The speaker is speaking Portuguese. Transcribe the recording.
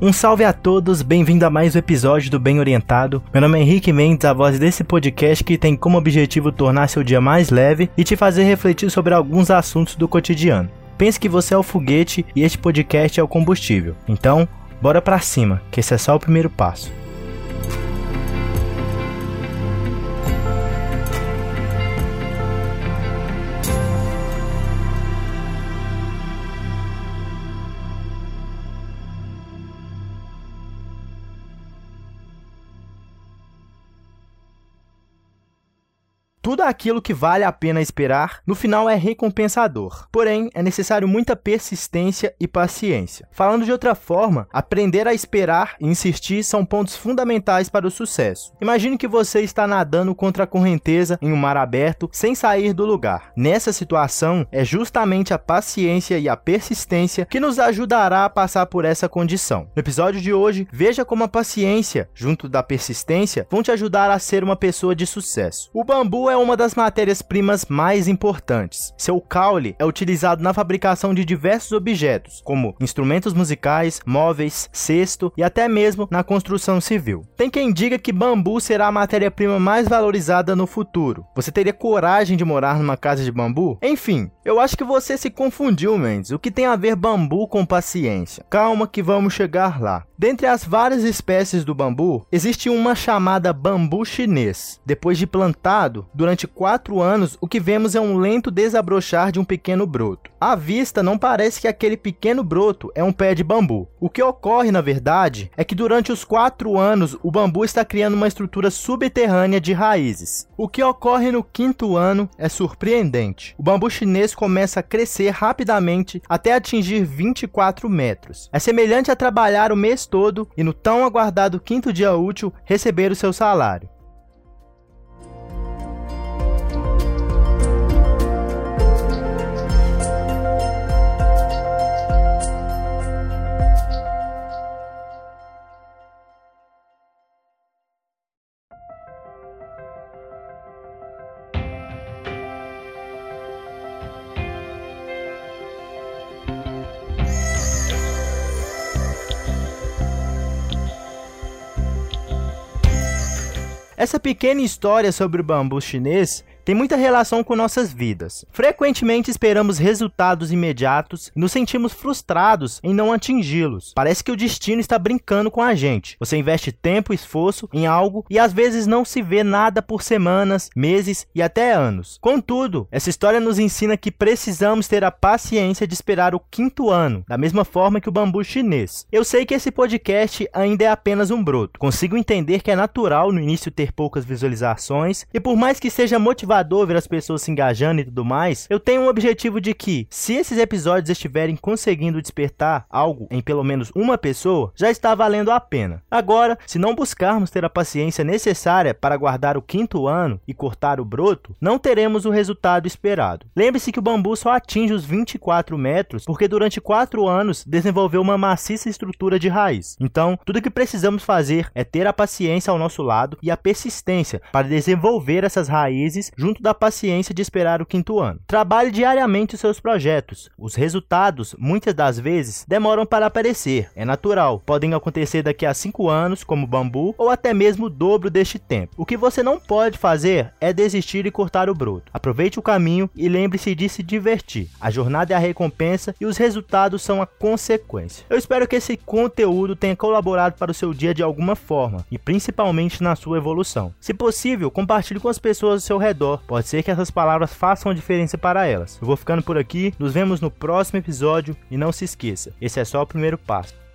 Um salve a todos, bem-vindo a mais um episódio do Bem Orientado. Meu nome é Henrique Mendes, a voz desse podcast que tem como objetivo tornar seu dia mais leve e te fazer refletir sobre alguns assuntos do cotidiano. Pense que você é o foguete e este podcast é o combustível. Então, bora pra cima, que esse é só o primeiro passo. Tudo aquilo que vale a pena esperar, no final é recompensador. Porém, é necessário muita persistência e paciência. Falando de outra forma, aprender a esperar e insistir são pontos fundamentais para o sucesso. Imagine que você está nadando contra a correnteza em um mar aberto sem sair do lugar. Nessa situação, é justamente a paciência e a persistência que nos ajudará a passar por essa condição. No episódio de hoje, veja como a paciência, junto da persistência, vão te ajudar a ser uma pessoa de sucesso. O bambu é uma das matérias-primas mais importantes. Seu caule é utilizado na fabricação de diversos objetos, como instrumentos musicais, móveis, cesto e até mesmo na construção civil. Tem quem diga que bambu será a matéria-prima mais valorizada no futuro. Você teria coragem de morar numa casa de bambu? Enfim, eu acho que você se confundiu, Mendes. O que tem a ver bambu com paciência? Calma que vamos chegar lá. Dentre as várias espécies do bambu, existe uma chamada bambu chinês. Depois de plantado, durante durante quatro anos, o que vemos é um lento desabrochar de um pequeno broto. À vista, não parece que aquele pequeno broto é um pé de bambu. O que ocorre, na verdade, é que durante os quatro anos, o bambu está criando uma estrutura subterrânea de raízes. O que ocorre no quinto ano é surpreendente. O bambu chinês começa a crescer rapidamente até atingir 24 metros. É semelhante a trabalhar o mês todo e no tão aguardado quinto dia útil receber o seu salário. Essa pequena história sobre o bambu chinês tem muita relação com nossas vidas. Frequentemente esperamos resultados imediatos e nos sentimos frustrados em não atingi-los. Parece que o destino está brincando com a gente. Você investe tempo e esforço em algo e às vezes não se vê nada por semanas, meses e até anos. Contudo, essa história nos ensina que precisamos ter a paciência de esperar o quinto ano, da mesma forma que o bambu chinês. Eu sei que esse podcast ainda é apenas um broto. Consigo entender que é natural no início ter poucas visualizações e por mais que seja motivador motivador ver as pessoas se engajando e tudo mais, eu tenho um objetivo de que, se esses episódios estiverem conseguindo despertar algo em pelo menos uma pessoa, já está valendo a pena. Agora, se não buscarmos ter a paciência necessária para guardar o quinto ano e cortar o broto, não teremos o resultado esperado. Lembre-se que o bambu só atinge os 24 metros porque durante 4 anos desenvolveu uma maciça estrutura de raiz. Então, tudo que precisamos fazer é ter a paciência ao nosso lado e a persistência para desenvolver essas raízes junto junto da paciência de esperar o quinto ano. Trabalhe diariamente os seus projetos. Os resultados, muitas das vezes, demoram para aparecer. É natural. Podem acontecer daqui a cinco anos, como bambu, ou até mesmo o dobro deste tempo. O que você não pode fazer é desistir e cortar o broto. Aproveite o caminho e lembre-se de se divertir. A jornada é a recompensa e os resultados são a consequência. Eu espero que esse conteúdo tenha colaborado para o seu dia de alguma forma e principalmente na sua evolução. Se possível, compartilhe com as pessoas ao seu redor Pode ser que essas palavras façam a diferença para elas. Eu vou ficando por aqui, nos vemos no próximo episódio e não se esqueça, esse é só o primeiro passo.